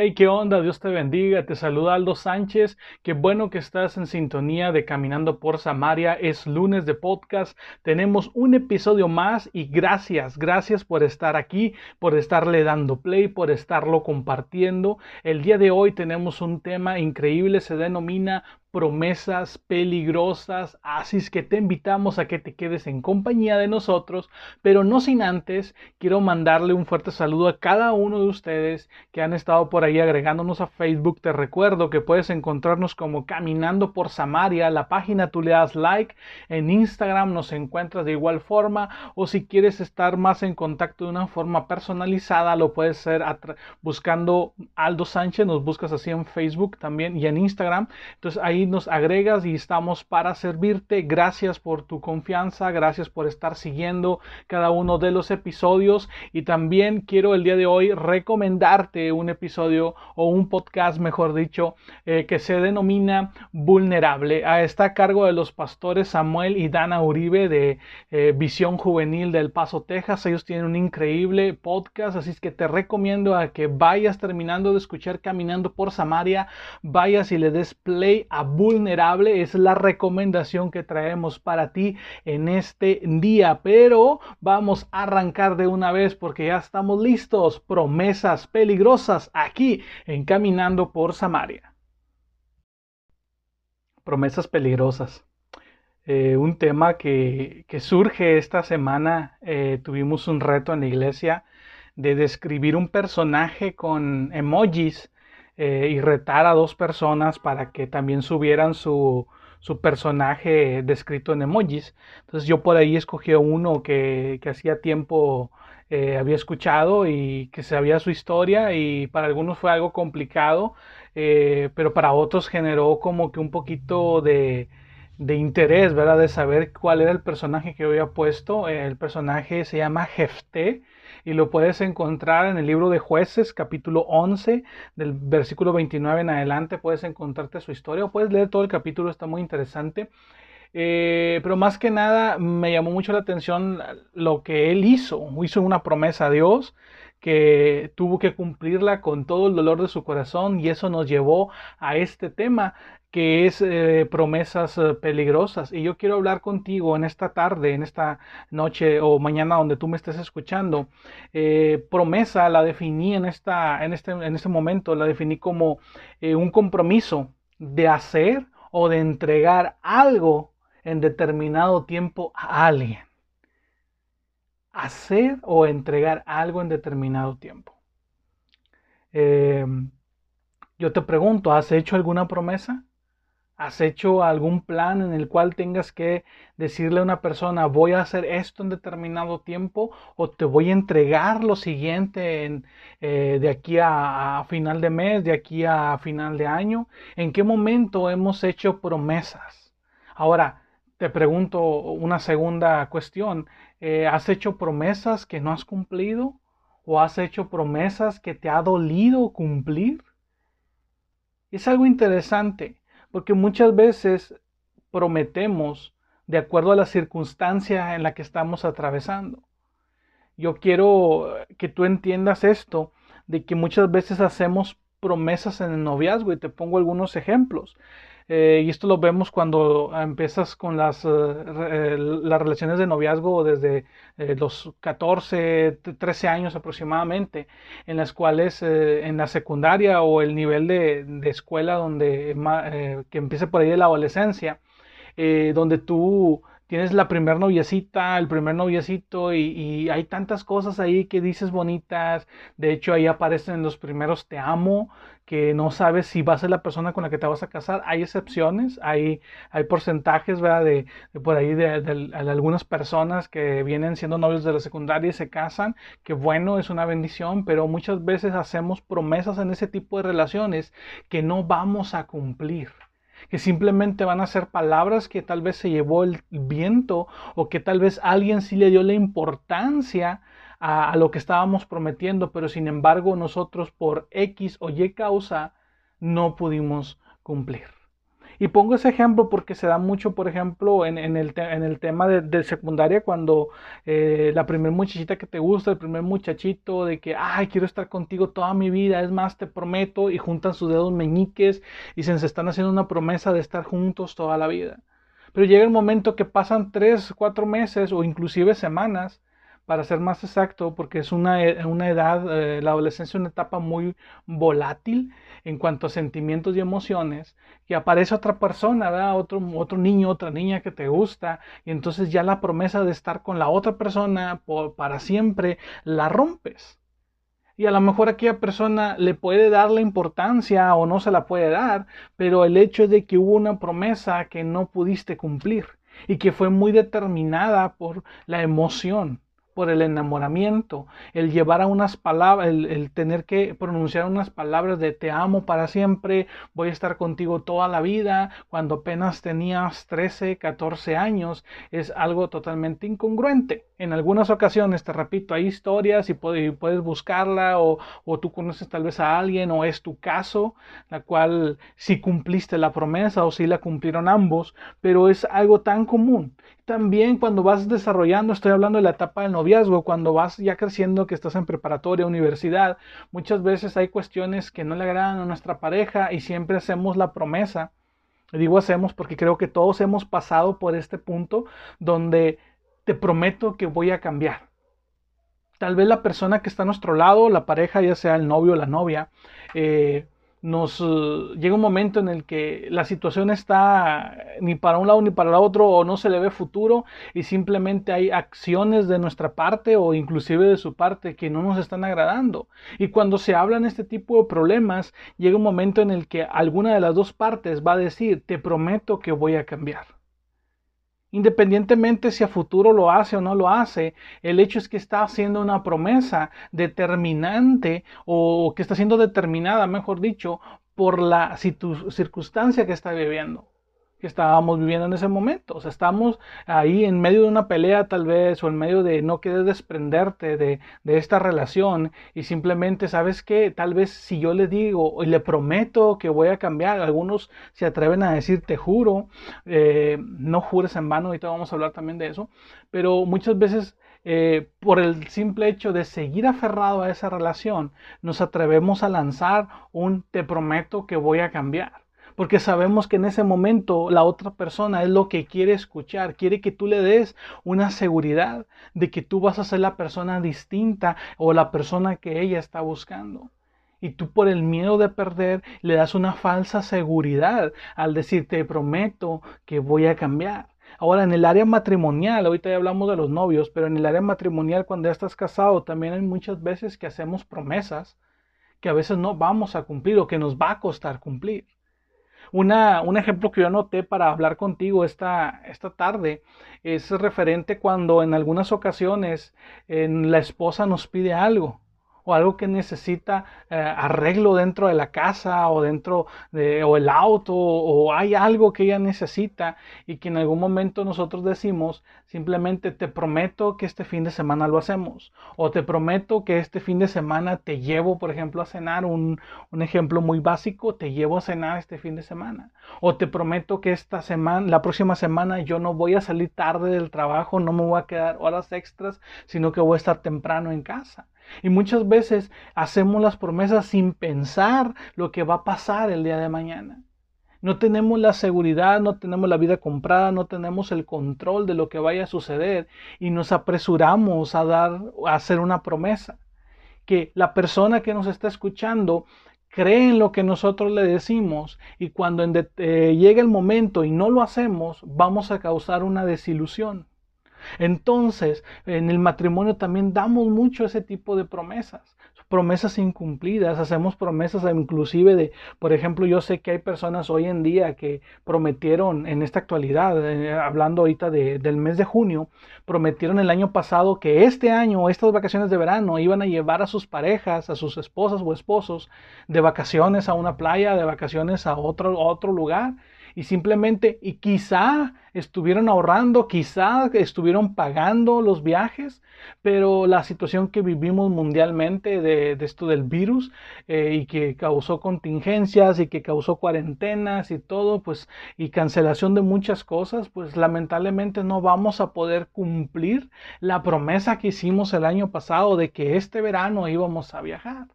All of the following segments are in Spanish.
Hey, ¿qué onda? Dios te bendiga. Te saluda Aldo Sánchez. Qué bueno que estás en sintonía de Caminando por Samaria. Es lunes de podcast. Tenemos un episodio más y gracias, gracias por estar aquí, por estarle dando play, por estarlo compartiendo. El día de hoy tenemos un tema increíble. Se denomina promesas peligrosas, así es que te invitamos a que te quedes en compañía de nosotros, pero no sin antes, quiero mandarle un fuerte saludo a cada uno de ustedes que han estado por ahí agregándonos a Facebook. Te recuerdo que puedes encontrarnos como Caminando por Samaria, la página tú le das like, en Instagram nos encuentras de igual forma, o si quieres estar más en contacto de una forma personalizada, lo puedes hacer buscando Aldo Sánchez, nos buscas así en Facebook también y en Instagram. Entonces ahí nos agregas y estamos para servirte. Gracias por tu confianza, gracias por estar siguiendo cada uno de los episodios y también quiero el día de hoy recomendarte un episodio o un podcast, mejor dicho, eh, que se denomina Vulnerable. Está a cargo de los pastores Samuel y Dana Uribe de eh, Visión Juvenil del Paso, Texas. Ellos tienen un increíble podcast, así es que te recomiendo a que vayas terminando de escuchar Caminando por Samaria, vayas y le des play a vulnerable es la recomendación que traemos para ti en este día. Pero vamos a arrancar de una vez porque ya estamos listos. Promesas peligrosas aquí en Caminando por Samaria. Promesas peligrosas. Eh, un tema que, surge esta semana. Eh, tuvimos un reto en la iglesia de describir un personaje con emojis eh, y retar a dos personas para que también subieran su, su personaje descrito en emojis. Entonces yo por ahí escogí uno que, que hacía tiempo eh, había escuchado y que sabía su historia y para algunos fue algo complicado, eh, pero para otros generó como que un poquito de, de interés, ¿verdad? De saber cuál era el personaje que había puesto. El personaje se llama Jefté y lo puedes encontrar en el libro de jueces, capítulo 11, del versículo 29 en adelante, puedes encontrarte su historia o puedes leer todo el capítulo, está muy interesante. Eh, pero más que nada me llamó mucho la atención lo que él hizo. Hizo una promesa a Dios que tuvo que cumplirla con todo el dolor de su corazón y eso nos llevó a este tema que es eh, promesas eh, peligrosas. Y yo quiero hablar contigo en esta tarde, en esta noche o mañana donde tú me estés escuchando. Eh, promesa la definí en, esta, en, este, en este momento, la definí como un compromiso de hacer o de entregar algo en determinado tiempo a alguien. Hacer o entregar algo en determinado tiempo. yo te pregunto, ¿has hecho alguna promesa? ¿Has hecho algún plan en el cual tengas que decirle a una persona, voy a hacer esto en determinado tiempo o te voy a entregar lo siguiente en, eh, de aquí a, final de mes, de aquí a final de año? ¿En qué momento hemos hecho promesas? Ahora, te pregunto una segunda cuestión. Eh, ¿Has hecho promesas que no has cumplido? ¿O has hecho promesas que te ha dolido cumplir? Es algo interesante porque muchas veces prometemos de acuerdo a la circunstancia en la que estamos atravesando. Yo quiero que tú entiendas esto, de que muchas veces hacemos promesas en el noviazgo y te pongo algunos ejemplos. Eh, y esto lo vemos cuando empiezas con las, eh, eh, las relaciones de noviazgo desde los 14, 13 años aproximadamente, en las cuales en la secundaria o el nivel de, de escuela donde que empiece por ahí la adolescencia, donde tú tienes la primer noviecita, el primer noviecito y, hay tantas cosas ahí que dices bonitas. De hecho, ahí aparecen los primeros te amo, que no sabes si va a ser la persona con la que te vas a casar. Hay excepciones, hay, hay porcentajes, ¿verdad? De, por ahí de, de, algunas personas que vienen siendo novios de la secundaria y se casan, que bueno, es una bendición, pero muchas veces hacemos promesas en ese tipo de relaciones que no vamos a cumplir que simplemente van a ser palabras que tal vez se llevó el viento o que tal vez alguien sí le dio la importancia a, lo que estábamos prometiendo, pero sin embargo nosotros por X o Y causa no pudimos cumplir. Y pongo ese ejemplo porque se da mucho, por ejemplo, en, el, en el, tema de, secundaria, cuando eh, la primer muchachita que te gusta, el primer muchachito de que, ay, quiero estar contigo toda mi vida, es más, te prometo, y juntan sus dedos meñiques y se, se están haciendo una promesa de estar juntos toda la vida. Pero llega el momento que pasan tres, cuatro meses o inclusive semanas para ser más exacto, porque es una, e, una edad, eh, la adolescencia es una etapa muy volátil en cuanto a sentimientos y emociones, que aparece otra persona. Otro, otro niño, otra niña que te gusta, y entonces ya la promesa de estar con la otra persona para siempre la rompes. Y a lo mejor aquella persona le puede dar la importancia o no se la puede dar, pero el hecho de que hubo una promesa que no pudiste cumplir y que fue muy determinada por la emoción por el enamoramiento, el llevar a unas palabras, el, tener que pronunciar unas palabras de te amo para siempre, voy a estar contigo toda la vida, cuando apenas tenías 13, 14 años, es algo totalmente incongruente. En algunas ocasiones, te repito, hay historias y puedes, buscarla o, o tú conoces tal vez a alguien o es tu caso, la cual si cumpliste la promesa o si la cumplieron ambos, pero es algo tan común también cuando vas desarrollando, estoy hablando de la etapa del noviazgo, cuando vas ya creciendo, que estás en preparatoria, universidad, muchas veces hay cuestiones que no le agradan a nuestra pareja y siempre hacemos la promesa. Digo hacemos porque creo que todos hemos pasado por este punto donde te prometo que voy a cambiar. Tal vez la persona que está a nuestro lado, la pareja, ya sea el novio o la novia, eh, nos eh, llega un momento en el que la situación está ni para un lado ni para el otro o no se le ve futuro y simplemente hay acciones de nuestra parte o inclusive de su parte que no nos están agradando. Y cuando se hablan este tipo de problemas, llega un momento en el que alguna de las dos partes va a decir, te prometo que voy a cambiar. Independientemente si a futuro lo hace o no lo hace, el hecho es que está haciendo una promesa determinante o que está siendo determinada, mejor dicho, por la circunstancia que está viviendo que estábamos viviendo en ese momento. O sea, estamos ahí en medio de una pelea tal vez o en medio de no querer desprenderte de, esta relación y simplemente, ¿sabes qué? Tal vez si yo le digo y le prometo que voy a cambiar, algunos se atreven a decir te juro, eh, no jures en vano, ahorita vamos a hablar también de eso, pero muchas veces... Eh, por el simple hecho de seguir aferrado a esa relación, nos atrevemos a lanzar un te prometo que voy a cambiar porque sabemos que en ese momento la otra persona es lo que quiere escuchar, quiere que tú le des una seguridad de que tú vas a ser la persona distinta o la persona que ella está buscando. Y tú por el miedo de perder le das una falsa seguridad al decir te prometo que voy a cambiar. Ahora, en el área matrimonial, ahorita ya hablamos de los novios, pero en el área matrimonial, cuando ya estás casado, también hay muchas veces que hacemos promesas que a veces no vamos a cumplir o que nos va a costar cumplir un ejemplo que yo anoté para hablar contigo esta, esta tarde es referente cuando en algunas ocasiones la esposa nos pide algo o algo que necesita eh, arreglo dentro de la casa o dentro de o el auto o hay algo que ella necesita y que en algún momento nosotros decimos simplemente te prometo que este fin de semana lo hacemos o te prometo que este fin de semana te llevo por ejemplo a cenar un, un ejemplo muy básico te llevo a cenar este fin de semana o te prometo que esta semana la próxima semana yo no voy a salir tarde del trabajo no me voy a quedar horas extras sino que voy a estar temprano en casa y muchas veces hacemos las promesas sin pensar lo que va a pasar el día de mañana. No tenemos la seguridad, no tenemos la vida comprada, no tenemos el control de lo que vaya a suceder y nos apresuramos a dar a hacer una promesa. Que la persona que nos está escuchando cree en lo que nosotros le decimos y cuando eh, llegue el momento y no lo hacemos, vamos a causar una desilusión. Entonces, en el matrimonio también damos mucho ese tipo de promesas, promesas incumplidas, hacemos promesas inclusive de, por ejemplo, yo sé que hay personas hoy en día que prometieron en esta actualidad, eh, hablando ahorita del mes de junio, prometieron el año pasado que este año, estas vacaciones de verano, iban a llevar a sus parejas, a sus esposas o esposos, de vacaciones a una playa, de vacaciones a otro, a otro lugar y simplemente, y quizá estuvieron ahorrando, quizá estuvieron pagando los viajes, pero la situación que vivimos mundialmente de, esto del virus eh, y que causó contingencias y que causó cuarentenas y todo, pues, y cancelación de muchas cosas, pues lamentablemente no vamos a poder cumplir la promesa que hicimos el año pasado de que este verano íbamos a viajar.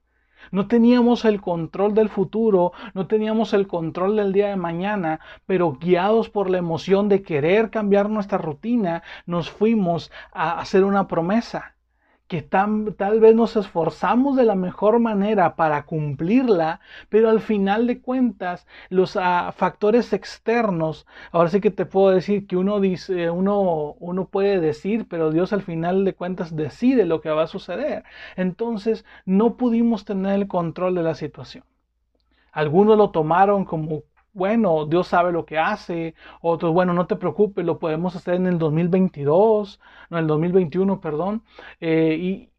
No teníamos el control del futuro, no teníamos el control del día de mañana, pero guiados por la emoción de querer cambiar nuestra rutina, nos fuimos a hacer una promesa que tal vez nos esforzamos de la mejor manera para cumplirla, pero al final de cuentas los ah, factores externos, ahora sí que te puedo decir que uno dice, uno, uno puede decir, pero Dios al final de cuentas decide lo que va a suceder. Entonces no pudimos tener el control de la situación. Algunos lo tomaron como bueno, Dios sabe lo que hace. Otros, bueno, no te preocupes, lo podemos hacer en el 2022, no, en el 2021, perdón. Eh, y,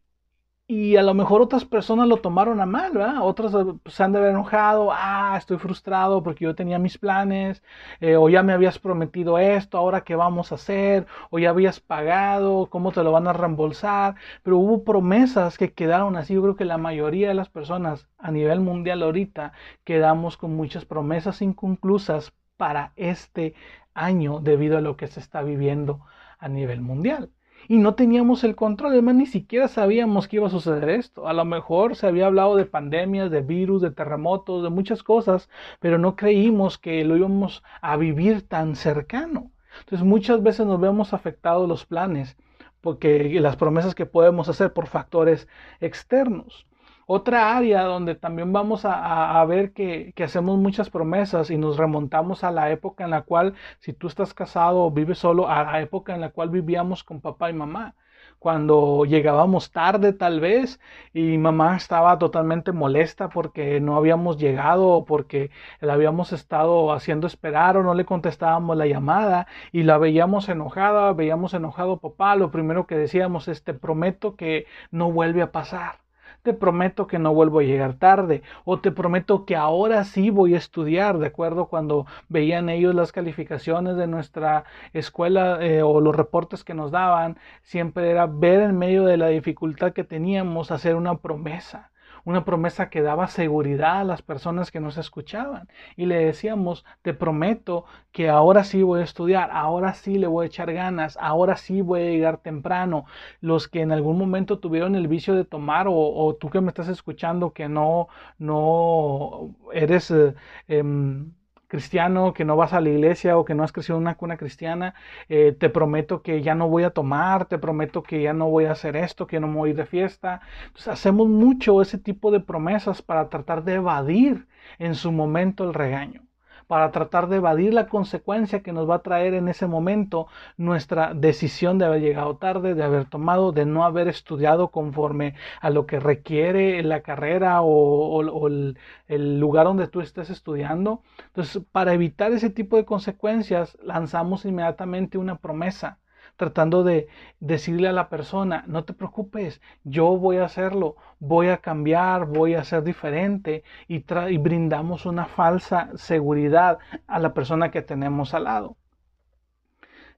y a lo mejor otras personas lo tomaron a mal, ¿verdad? Otras eh, se han de haber enojado, ah, estoy frustrado porque yo tenía mis planes, eh, o ya me habías prometido esto, ahora qué vamos a hacer, o ya habías pagado, cómo te lo van a reembolsar. Pero hubo promesas que quedaron así. Yo creo que la mayoría de las personas a nivel mundial ahorita quedamos con muchas promesas inconclusas para este año debido a lo que se está viviendo a nivel mundial y no teníamos el control, además ni siquiera sabíamos que iba a suceder esto. A lo mejor se había hablado de pandemias, de virus, de terremotos, de muchas cosas, pero no creímos que lo íbamos a vivir tan cercano. Entonces muchas veces nos vemos afectados los planes porque las promesas que podemos hacer por factores externos. Otra área donde también vamos a, ver que, hacemos muchas promesas y nos remontamos a la época en la cual, si tú estás casado o vives solo, a la época en la cual vivíamos con papá y mamá. Cuando llegábamos tarde tal vez y mamá estaba totalmente molesta porque no habíamos llegado o porque la habíamos estado haciendo esperar o no le contestábamos la llamada y la veíamos enojada, veíamos enojado papá, lo primero que decíamos es te prometo que no vuelve a pasar te prometo que no vuelvo a llegar tarde o te prometo que ahora sí voy a estudiar, de acuerdo cuando veían ellos las calificaciones de nuestra escuela eh, o los reportes que nos daban, siempre era ver en medio de la dificultad que teníamos hacer una promesa una promesa que daba seguridad a las personas que nos escuchaban. Y le decíamos, te prometo que ahora sí voy a estudiar, ahora sí le voy a echar ganas, ahora sí voy a llegar temprano. Los que en algún momento tuvieron el vicio de tomar o, tú que me estás escuchando que no, no eres... Eh, em, cristiano, que no vas a la iglesia o que no has crecido en una cuna cristiana, eh, te prometo que ya no voy a tomar, te prometo que ya no voy a hacer esto, que no me voy de fiesta. Entonces hacemos mucho ese tipo de promesas para tratar de evadir en su momento el regaño para tratar de evadir la consecuencia que nos va a traer en ese momento nuestra decisión de haber llegado tarde, de haber tomado, de no haber estudiado conforme a lo que requiere la carrera o, el, el lugar donde tú estés estudiando. Entonces, para evitar ese tipo de consecuencias, lanzamos inmediatamente una promesa tratando de decirle a la persona, no te preocupes, yo voy a hacerlo, voy a cambiar, voy a ser diferente y, y brindamos una falsa seguridad a la persona que tenemos al lado.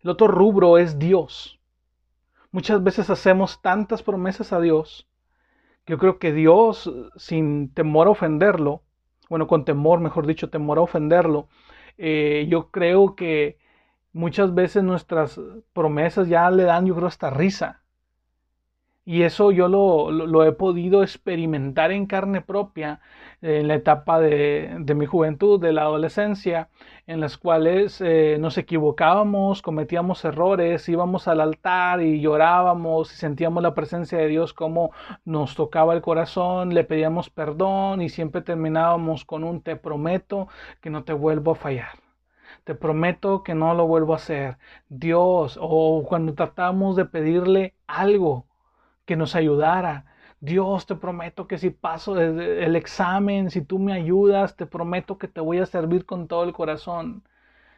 El otro rubro es Dios. Muchas veces hacemos tantas promesas a Dios que yo creo que Dios, sin temor a ofenderlo, bueno, con temor, mejor dicho, temor a ofenderlo, eh, yo creo que muchas veces nuestras promesas ya le dan, yo creo, hasta risa. Y eso yo lo, he podido experimentar en carne propia en la etapa de, mi juventud, de la adolescencia, en las cuales eh, nos equivocábamos, cometíamos errores, íbamos al altar y llorábamos y sentíamos la presencia de Dios como nos tocaba el corazón, le pedíamos perdón y siempre terminábamos con un te prometo que no te vuelvo a fallar te prometo que no lo vuelvo a hacer. Dios, o cuando tratamos de pedirle algo que nos ayudara. Dios, te prometo que si paso el examen, si tú me ayudas, te prometo que te voy a servir con todo el corazón.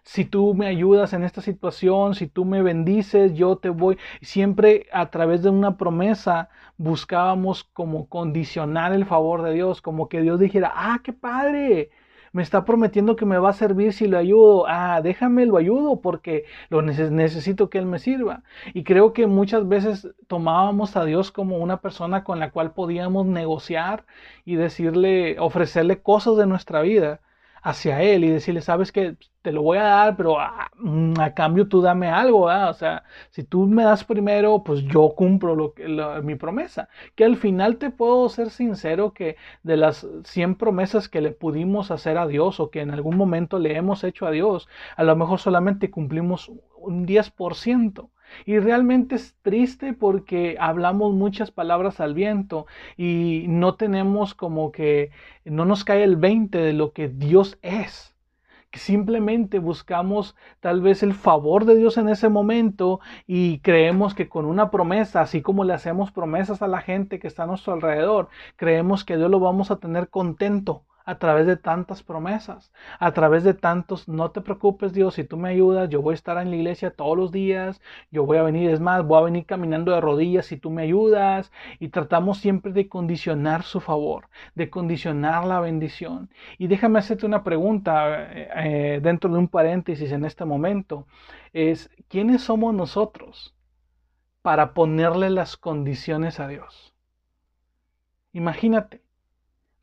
Si tú me ayudas en esta situación, si tú me bendices, yo te voy. Siempre a través de una promesa buscábamos como condicionar el favor de Dios, como que Dios dijera, ah, qué padre, Me está prometiendo que me va a servir si lo ayudo. Ah, déjame lo ayudo porque lo necesito que Él me sirva. Y creo que muchas veces tomábamos a Dios como una persona con la cual podíamos negociar y decirle, ofrecerle cosas de nuestra vida hacia Él y decirle, sabes que te lo voy a dar, pero a, mm, a cambio tú dame algo, o sea, si tú me das primero, pues yo cumplo lo, mi promesa. Que al final te puedo ser sincero que de las 100 promesas que le pudimos hacer a Dios o que en algún momento le hemos hecho a Dios, a lo mejor solamente cumplimos un 10%. Y realmente es triste porque hablamos muchas palabras al viento y no tenemos como que no nos cae el 20 de lo que Dios es. Simplemente buscamos tal vez el favor de Dios en ese momento y creemos que con una promesa, así como le hacemos promesas a la gente que está a nuestro alrededor, creemos que Dios lo vamos a tener contento a través de tantas promesas, a través de tantos, no te preocupes Dios, si tú me ayudas, yo voy a estar en la iglesia todos los días, yo voy a venir, es más, voy a venir caminando de rodillas si tú me ayudas, y tratamos siempre de condicionar su favor, de condicionar la bendición. Y déjame hacerte una pregunta eh, eh, dentro de un paréntesis en este momento, es, ¿quiénes somos nosotros para ponerle las condiciones a Dios? Imagínate,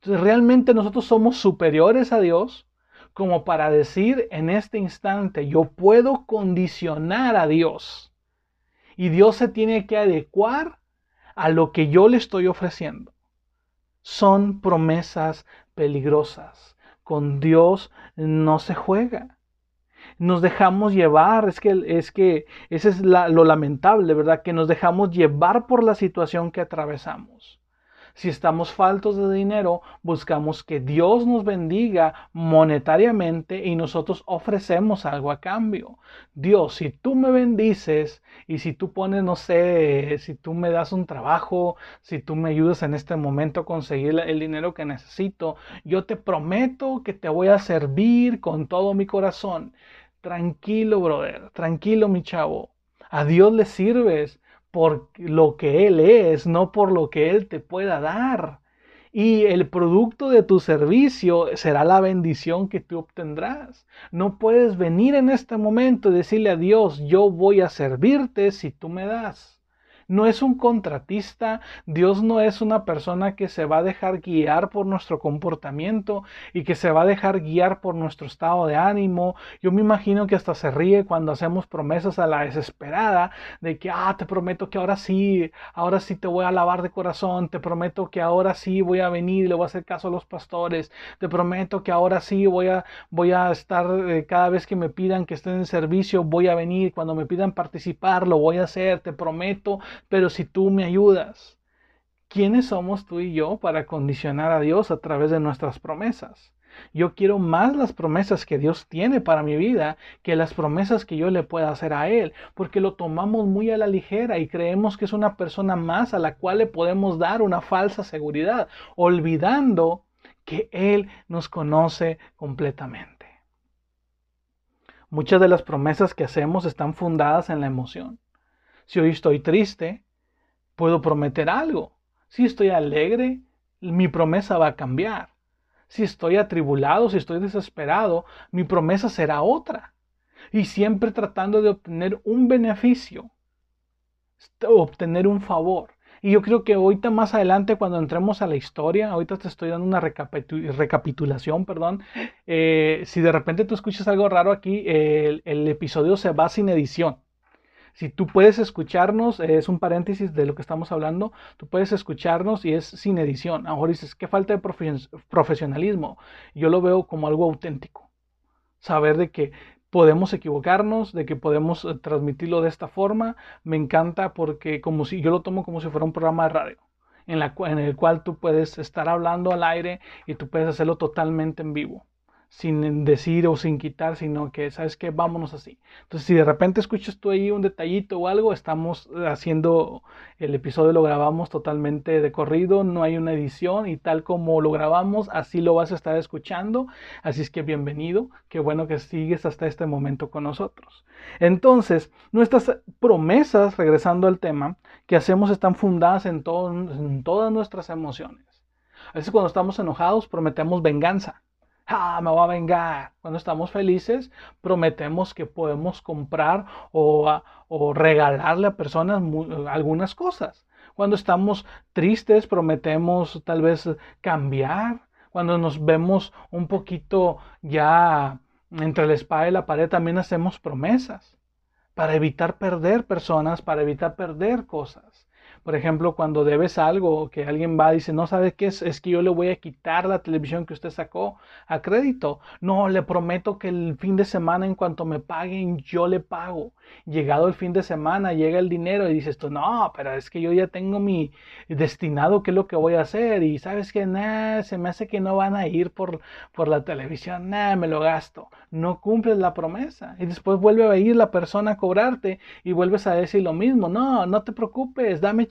realmente nosotros somos superiores a Dios como para decir en este instante, yo puedo condicionar a Dios. Y Dios se tiene que adecuar a lo que yo le estoy ofreciendo. Son promesas peligrosas. Con Dios no se juega. Nos dejamos llevar, es que, es que ese es lo lamentable, ¿verdad? Que nos dejamos llevar por la situación que atravesamos. Si estamos faltos de dinero, buscamos que Dios nos bendiga monetariamente y nosotros ofrecemos algo a cambio. Dios, si tú me bendices y si tú pones, no sé, si tú me das un trabajo, si tú me ayudas en este momento a conseguir el dinero que necesito, yo te prometo que te voy a servir con todo mi corazón. Tranquilo, brother, tranquilo, mi chavo. A Dios le sirves por lo que Él es, no por lo que Él te pueda dar. Y el producto de tu servicio será la bendición que tú obtendrás. No puedes venir en este momento y decirle a Dios, yo voy a servirte si tú me das no es un contratista, Dios no es una persona que se va a dejar guiar por nuestro comportamiento y que se va a dejar guiar por nuestro estado de ánimo. Yo me imagino que hasta se ríe cuando hacemos promesas a la desesperada de que, ah, te prometo que ahora sí, ahora sí te voy a alabar de corazón, te prometo que ahora sí voy a venir y le voy a hacer caso a los pastores, te prometo que ahora sí voy a, voy a estar eh, cada vez que me pidan que esté en servicio, voy a venir, cuando me pidan participar, lo voy a hacer, te prometo pero si tú me ayudas, ¿quiénes somos tú y yo para condicionar a Dios a través de nuestras promesas? Yo quiero más las promesas que Dios tiene para mi vida que las promesas que yo le pueda hacer a Él, porque lo tomamos muy a la ligera y creemos que es una persona más a la cual le podemos dar una falsa seguridad, olvidando que Él nos conoce completamente. Muchas de las promesas que hacemos están fundadas en la emoción. Si hoy estoy triste, puedo prometer algo. Si estoy alegre, mi promesa va a cambiar. Si estoy atribulado, si estoy desesperado, mi promesa será otra. Y siempre tratando de obtener un beneficio, obtener un favor. Y yo creo que ahorita más adelante, cuando entremos a la historia, ahorita te estoy dando una recapitulación, perdón. Eh, si de repente tú escuchas algo raro aquí, el episodio se va sin edición. Si tú puedes escucharnos, es un paréntesis de lo que estamos hablando, tú puedes escucharnos y es sin edición. A lo mejor dices, qué falta de profesionalismo. Yo lo veo como algo auténtico. Saber de que podemos equivocarnos, de que podemos eh, transmitirlo de esta forma, me encanta porque como si yo lo tomo como si fuera un programa de radio. En, la, en el cual tú puedes estar hablando al aire y tú puedes hacerlo totalmente en vivo sin decir o sin quitar, sino que, ¿sabes qué? Vámonos así. Entonces, si de repente escuchas tú ahí un detallito o algo, estamos haciendo el episodio, lo grabamos totalmente de corrido, no hay una edición y tal como lo grabamos, así lo vas a estar escuchando. Así es que bienvenido, qué bueno que sigues hasta este momento con nosotros. Entonces, nuestras promesas, regresando al tema, que hacemos están fundadas en, en todas nuestras emociones. A veces cuando estamos enojados prometemos venganza ah, me voy a vengar. Cuando estamos felices, prometemos que podemos comprar o, o regalarle a personas algunas cosas. Cuando estamos tristes, prometemos tal vez cambiar. Cuando nos vemos un poquito ya entre la espada y la pared, también hacemos promesas para evitar perder personas, para evitar perder cosas. Por ejemplo, cuando debes algo, que alguien va y dice, no sabe qué es, es que yo le voy a quitar la televisión que usted sacó a crédito. No, le prometo que el fin de semana, en cuanto me paguen, yo le pago. Llegado el fin de semana, llega el dinero y dices tú, no, pero es que yo ya tengo mi destinado qué es lo que voy a hacer. Y sabes que, nada, se me hace que no van a ir por, por la televisión, nada, me lo gasto. No cumples la promesa. Y después vuelve a ir la persona a cobrarte y vuelves a decir lo mismo. No, no te preocupes, dame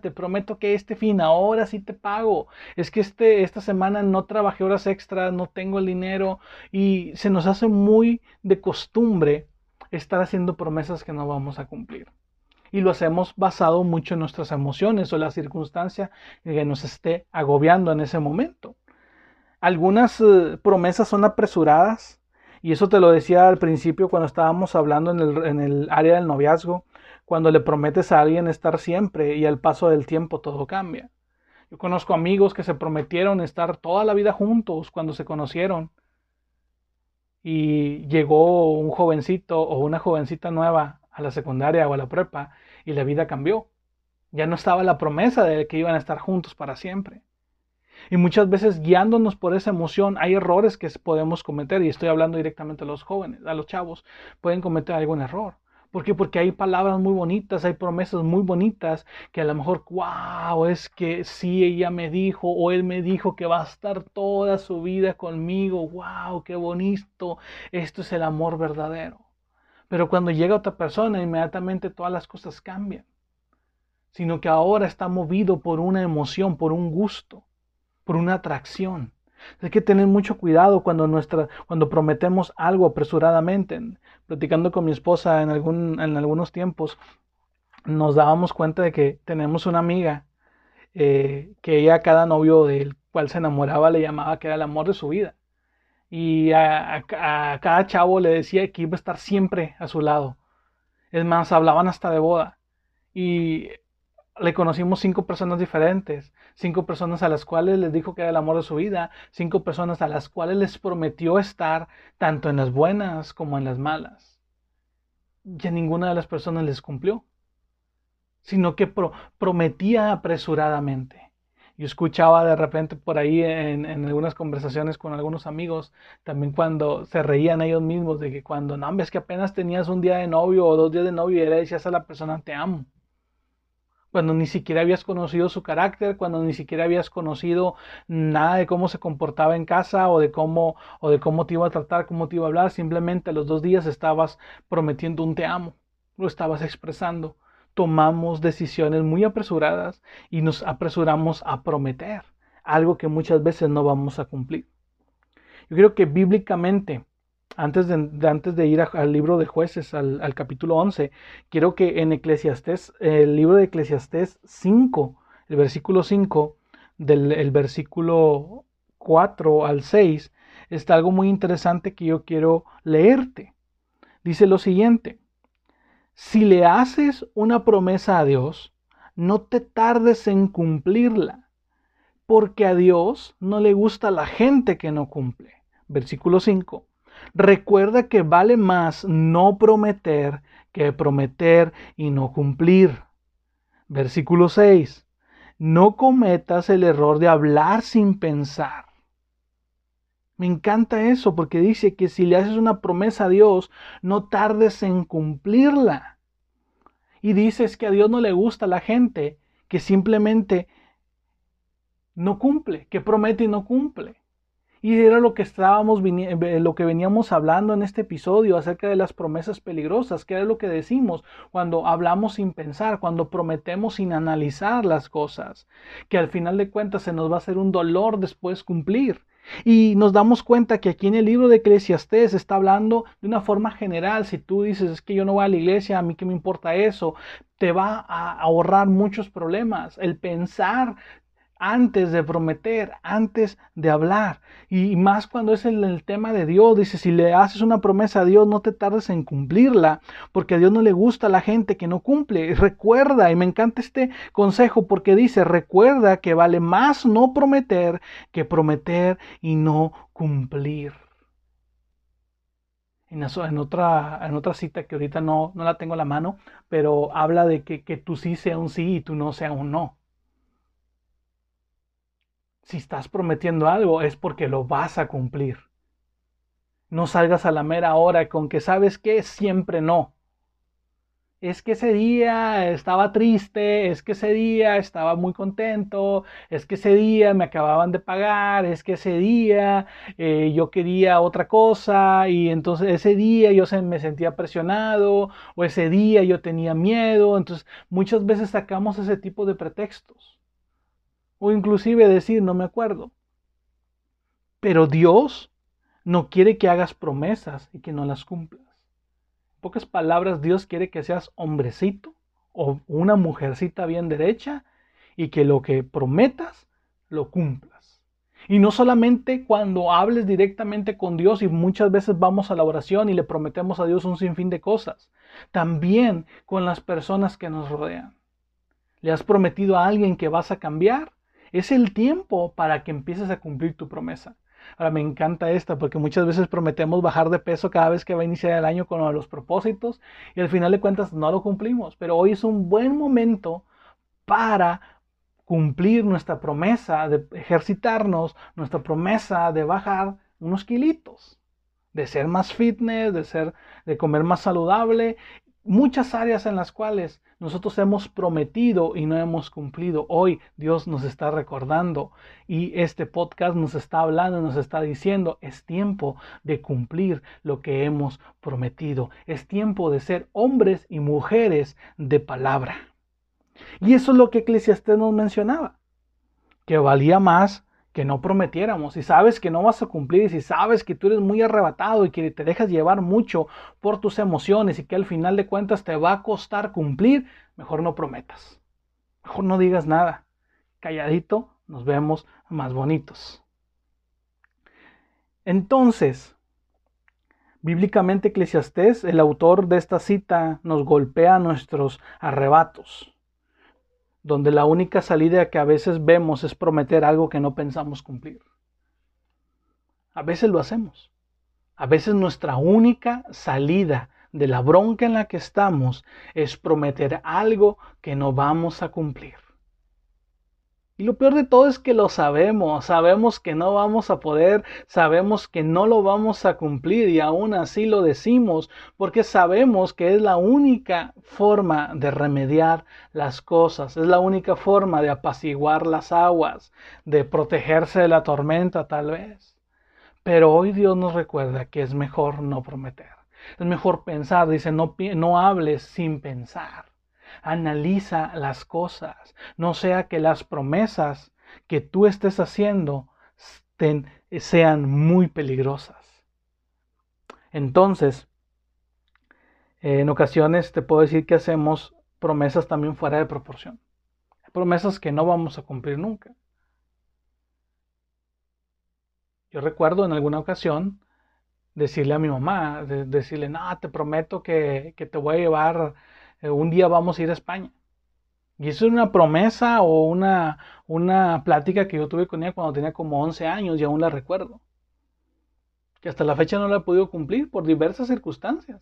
te prometo que este fin, ahora sí te pago. Es que este, esta semana no trabajé horas extras, no tengo el dinero y se nos hace muy de costumbre estar haciendo promesas que no vamos a cumplir. Y lo hacemos basado mucho en nuestras emociones o la circunstancia que nos esté agobiando en ese momento. Algunas eh, promesas son apresuradas, y eso te lo decía al principio cuando estábamos hablando en el, en el área del noviazgo cuando le prometes a alguien estar siempre y al paso del tiempo todo cambia. Yo conozco amigos que se prometieron estar toda la vida juntos cuando se conocieron y llegó un jovencito o una jovencita nueva a la secundaria o a la prepa y la vida cambió. Ya no estaba la promesa de que iban a estar juntos para siempre. Y muchas veces guiándonos por esa emoción hay errores que podemos cometer y estoy hablando directamente a los jóvenes, a los chavos, pueden cometer algún error. ¿Por qué? Porque hay palabras muy bonitas, hay promesas muy bonitas que a lo mejor, wow, es que sí, ella me dijo o él me dijo que va a estar toda su vida conmigo, wow, qué bonito, esto es el amor verdadero. Pero cuando llega otra persona, inmediatamente todas las cosas cambian, sino que ahora está movido por una emoción, por un gusto, por una atracción. Hay que tener mucho cuidado cuando, nuestra, cuando prometemos algo apresuradamente. Platicando con mi esposa en, algún, en algunos tiempos, nos dábamos cuenta de que tenemos una amiga eh, que ella cada novio del cual se enamoraba le llamaba que era el amor de su vida. Y a, a cada chavo le decía que iba a estar siempre a su lado. Es más, hablaban hasta de boda. Y le conocimos cinco personas diferentes, cinco personas a las cuales les dijo que era el amor de su vida, cinco personas a las cuales les prometió estar tanto en las buenas como en las malas. Y a ninguna de las personas les cumplió, sino que prometía apresuradamente. Yo escuchaba de repente por ahí en, en, algunas conversaciones con algunos amigos, también cuando se reían ellos mismos de que cuando, no, ves que apenas tenías un día de novio o dos días de novio y le decías a la persona, te amo cuando ni siquiera habías conocido su carácter, cuando ni siquiera habías conocido nada de cómo se comportaba en casa o de cómo o de cómo te iba a tratar, cómo te iba a hablar, simplemente a los dos días estabas prometiendo un te amo, lo estabas expresando. Tomamos decisiones muy apresuradas y nos apresuramos a prometer algo que muchas veces no vamos a cumplir. Yo creo que bíblicamente antes de, antes de ir al libro de jueces, al, capítulo 11, quiero que en Eclesiastés, el libro de Eclesiastés 5, el versículo 5, del el versículo 4 al 6, está algo muy interesante que yo quiero leerte. Dice lo siguiente, si le haces una promesa a Dios, no te tardes en cumplirla, porque a Dios no le gusta la gente que no cumple. Versículo 5. Recuerda que vale más no prometer que prometer y no cumplir. Versículo 6. No cometas el error de hablar sin pensar. Me encanta eso porque dice que si le haces una promesa a Dios, no tardes en cumplirla. Y dices que a Dios no le gusta la gente que simplemente no cumple, que promete y no cumple. Y era lo que estábamos lo que veníamos hablando en este episodio acerca de las promesas peligrosas, que era lo que decimos cuando hablamos sin pensar, cuando prometemos sin analizar las cosas, que al final de cuentas se nos va a hacer un dolor después cumplir. Y nos damos cuenta que aquí en el libro de Eclesiastés está hablando de una forma general. Si tú dices, es que yo no voy a la iglesia, a mí qué me importa eso, te va a ahorrar muchos problemas. El pensar antes de prometer, antes de hablar. Y más cuando es el, tema de Dios. Dice, si le haces una promesa a Dios, no te tardes en cumplirla, porque a Dios no le gusta a la gente que no cumple. Y recuerda, y me encanta este consejo porque dice, recuerda que vale más no prometer que prometer y no cumplir. En, en, otra, en otra cita que ahorita no, no la tengo a la mano, pero habla de que, que tu sí sea un sí y tu no sea un no si estás prometiendo algo es porque lo vas a cumplir. No salgas a la mera hora con que sabes que siempre no. Es que ese día estaba triste, es que ese día estaba muy contento, es que ese día me acababan de pagar, es que ese día eh, yo quería otra cosa y entonces ese día yo me sentía presionado o ese día yo tenía miedo. Entonces muchas veces sacamos ese tipo de pretextos o inclusive decir no me acuerdo. Pero Dios no quiere que hagas promesas y que no las cumplas. En pocas palabras, Dios quiere que seas hombrecito o una mujercita bien derecha y que lo que prometas lo cumplas. Y no solamente cuando hables directamente con Dios y muchas veces vamos a la oración y le prometemos a Dios un sinfín de cosas, también con las personas que nos rodean. ¿Le has prometido a alguien que vas a cambiar? Es el tiempo para que empieces a cumplir tu promesa. Ahora me encanta esta porque muchas veces prometemos bajar de peso cada vez que va a iniciar el año con los propósitos y al final de cuentas no lo cumplimos. Pero hoy es un buen momento para cumplir nuestra promesa de ejercitarnos, nuestra promesa de bajar unos kilitos, de ser más fitness, de ser de comer más saludable muchas áreas en las cuales nosotros hemos prometido y no hemos cumplido. Hoy Dios nos está recordando y este podcast nos está hablando, nos está diciendo, es tiempo de cumplir lo que hemos prometido. Es tiempo de ser hombres y mujeres de palabra. Y eso es lo que Eclesiastés nos mencionaba, que valía más que no prometiéramos. Si sabes que no vas a cumplir, si sabes que tú eres muy arrebatado y que te dejas llevar mucho por tus emociones y que al final de cuentas te va a costar cumplir, mejor no prometas. Mejor no digas nada. Calladito, nos vemos más bonitos. Entonces, bíblicamente Eclesiastés, el autor de esta cita, nos golpea nuestros arrebatos donde la única salida que a veces vemos es prometer algo que no pensamos cumplir. A veces lo hacemos. A veces nuestra única salida de la bronca en la que estamos es prometer algo que no vamos a cumplir. Y lo peor de todo es que lo sabemos, sabemos que no vamos a poder, sabemos que no lo vamos a cumplir y aún así lo decimos porque sabemos que es la única forma de remediar las cosas, es la única forma de apaciguar las aguas, de protegerse de la tormenta tal vez. Pero hoy Dios nos recuerda que es mejor no prometer, es mejor pensar, dice, no, no hables sin pensar analiza las cosas, no sea que las promesas que tú estés haciendo sean muy peligrosas. Entonces, en ocasiones te puedo decir que hacemos promesas también fuera de proporción. Promesas que no vamos a cumplir nunca. Yo recuerdo en alguna ocasión decirle a mi mamá, decirle, no, te prometo que, que te voy a llevar eh, un día vamos a ir a España. Y eso es una promesa o una, una plática que yo tuve con ella cuando tenía como 11 años y aún la recuerdo. Que hasta la fecha no la he podido cumplir por diversas circunstancias.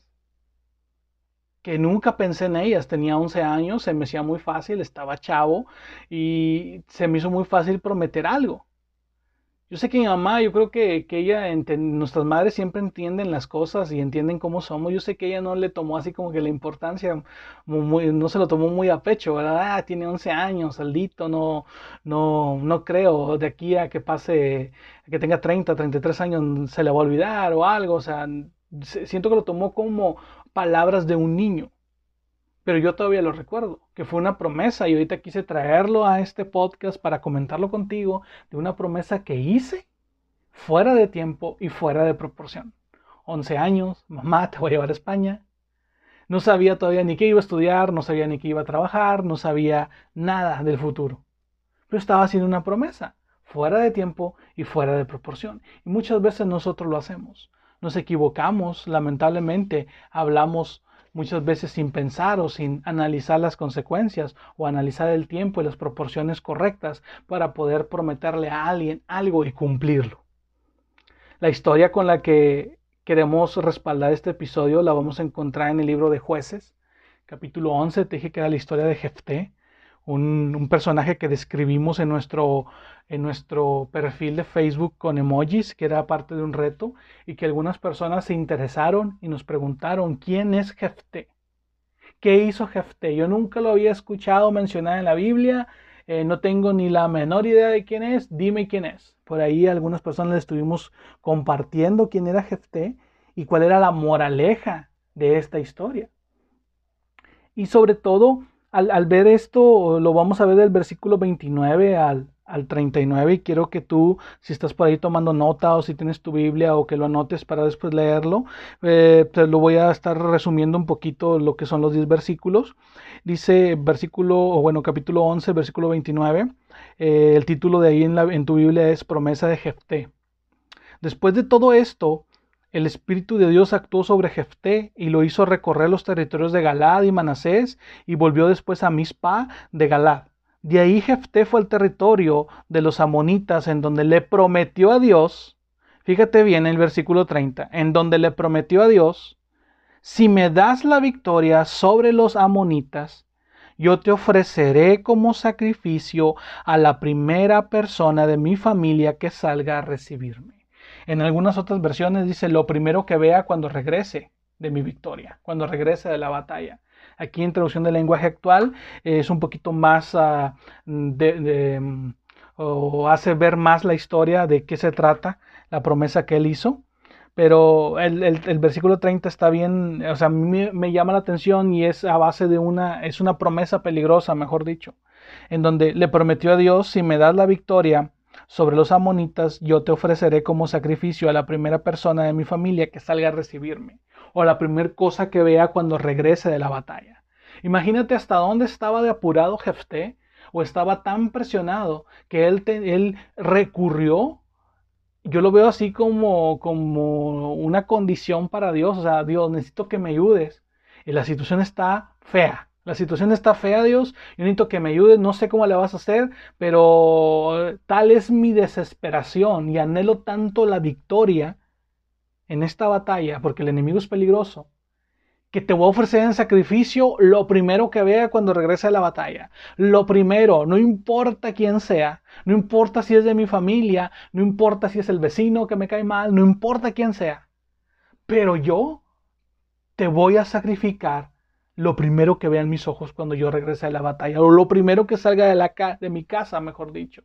Que nunca pensé en ellas. Tenía 11 años, se me hacía muy fácil, estaba chavo y se me hizo muy fácil prometer algo. Yo sé que mi mamá, yo creo que, que ella, nuestras madres siempre entienden las cosas y entienden cómo somos. Yo sé que ella no le tomó así como que la importancia, muy, no se lo tomó muy a pecho, ¿verdad? Ah, tiene 11 años, saldito, no, no, no creo de aquí a que pase, a que tenga 30, 33 años, se le va a olvidar o algo. O sea, siento que lo tomó como palabras de un niño pero yo todavía lo recuerdo, que fue una promesa y ahorita quise traerlo a este podcast para comentarlo contigo de una promesa que hice fuera de tiempo y fuera de proporción. 11 años, mamá, te voy a llevar a España. No sabía todavía ni qué iba a estudiar, no sabía ni qué iba a trabajar, no sabía nada del futuro. pero estaba haciendo una promesa, fuera de tiempo y fuera de proporción. Y muchas veces nosotros lo hacemos. Nos equivocamos, lamentablemente, hablamos muchas veces sin pensar o sin analizar las consecuencias o analizar el tiempo y las proporciones correctas para poder prometerle a alguien algo y cumplirlo. La historia con la que queremos respaldar este episodio la vamos a encontrar en el libro de jueces, capítulo 11, te dije que era la historia de Jefté, un, personaje que describimos en nuestro, en nuestro perfil de Facebook con emojis, que era parte de un reto, y que algunas personas se interesaron y nos preguntaron, ¿quién es Jefté? ¿Qué hizo Jefté? Yo nunca lo había escuchado mencionar en la Biblia, eh, no tengo ni la menor idea de quién es, dime quién es. Por ahí algunas personas estuvimos compartiendo quién era Jefté y cuál era la moraleja de esta historia. Y sobre todo, al, ver esto, lo vamos a ver del versículo 29 al, al 39 y quiero que tú, si estás por ahí tomando nota o si tienes tu Biblia o que lo anotes para después leerlo, eh, te lo voy a estar resumiendo un poquito lo que son los 10 versículos. Dice versículo, o bueno, capítulo 11, versículo 29, eh, el título de ahí en, tu Biblia es Promesa de Jefté. Después de todo esto, el Espíritu de Dios actuó sobre Jefté y lo hizo recorrer los territorios de Galad y Manasés y volvió después a Mispa de Galad. De ahí Jefté fue al territorio de los amonitas en donde le prometió a Dios, fíjate bien el versículo 30, en donde le prometió a Dios, si me das la victoria sobre los amonitas, yo te ofreceré como sacrificio a la primera persona de mi familia que salga a recibirme. En algunas otras versiones dice lo primero que vea cuando regrese de mi victoria, cuando regrese de la batalla. Aquí en traducción del lenguaje actual es un poquito más ah, o hace ver más la historia de qué se trata, la promesa que él hizo. Pero el, versículo 30 está bien, o sea, mí me llama la atención y es a base de una, es una promesa peligrosa, mejor dicho, en donde le prometió a Dios, si me das la victoria, sobre los amonitas, yo te ofreceré como sacrificio a la primera persona de mi familia que salga a recibirme, o a la primera cosa que vea cuando regrese de la batalla. Imagínate hasta dónde estaba de apurado Jefté, o estaba tan presionado que él, él recurrió. Yo lo veo así como, como una condición para Dios, o sea, Dios, necesito que me ayudes. Y la situación está fea. La situación está fea, Dios. Yo necesito que me ayudes. No sé cómo le vas a hacer, pero tal es mi desesperación y anhelo tanto la victoria en esta batalla, porque el enemigo es peligroso, que te voy a ofrecer en sacrificio lo primero que vea cuando regrese a la batalla. Lo primero, no importa quién sea, no importa si es de mi familia, no importa si es el vecino que me cae mal, no importa quién sea. Pero yo te voy a sacrificar lo primero que vean mis ojos cuando yo regrese a la batalla, o lo primero que salga de, la de mi casa, mejor dicho.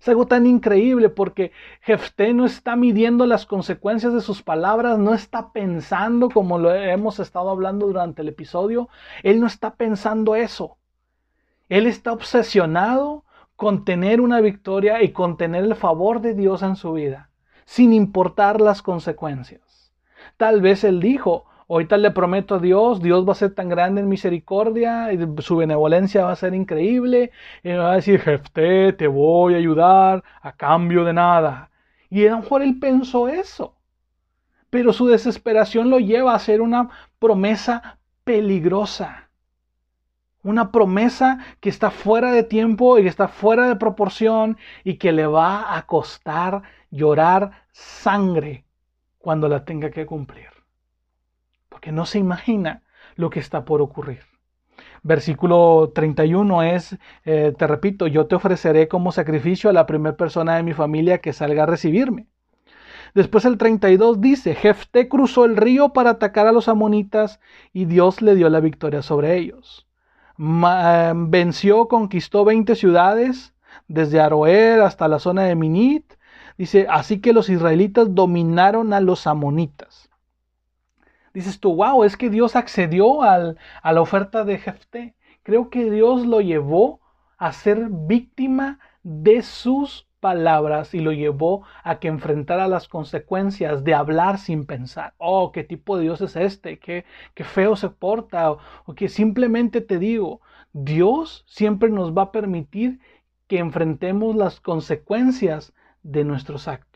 Es algo tan increíble porque Jefté no está midiendo las consecuencias de sus palabras, no está pensando como lo hemos estado hablando durante el episodio, él no está pensando eso. Él está obsesionado con tener una victoria y con tener el favor de Dios en su vida, sin importar las consecuencias. Tal vez él dijo, Ahorita le prometo a Dios, Dios va a ser tan grande en misericordia, y su benevolencia va a ser increíble, y me va a decir, Jefté, te voy a ayudar a cambio de nada. Y a lo mejor él pensó eso, pero su desesperación lo lleva a hacer una promesa peligrosa. Una promesa que está fuera de tiempo y que está fuera de proporción y que le va a costar llorar sangre cuando la tenga que cumplir porque no se imagina lo que está por ocurrir. Versículo 31 es, eh, te repito, yo te ofreceré como sacrificio a la primera persona de mi familia que salga a recibirme. Después el 32 dice, Jefté cruzó el río para atacar a los amonitas y Dios le dio la victoria sobre ellos. Eh, venció, conquistó 20 ciudades, desde Aroer hasta la zona de Minit. Dice, así que los israelitas dominaron a los amonitas dices tú, wow, es que Dios accedió a la oferta de Jefté. Creo que Dios lo llevó a ser víctima de sus palabras y lo llevó a que enfrentara las consecuencias de hablar sin pensar. Oh, qué tipo de Dios es este, qué, qué feo se porta, o que simplemente te digo, Dios siempre nos va a permitir que enfrentemos las consecuencias de nuestros actos.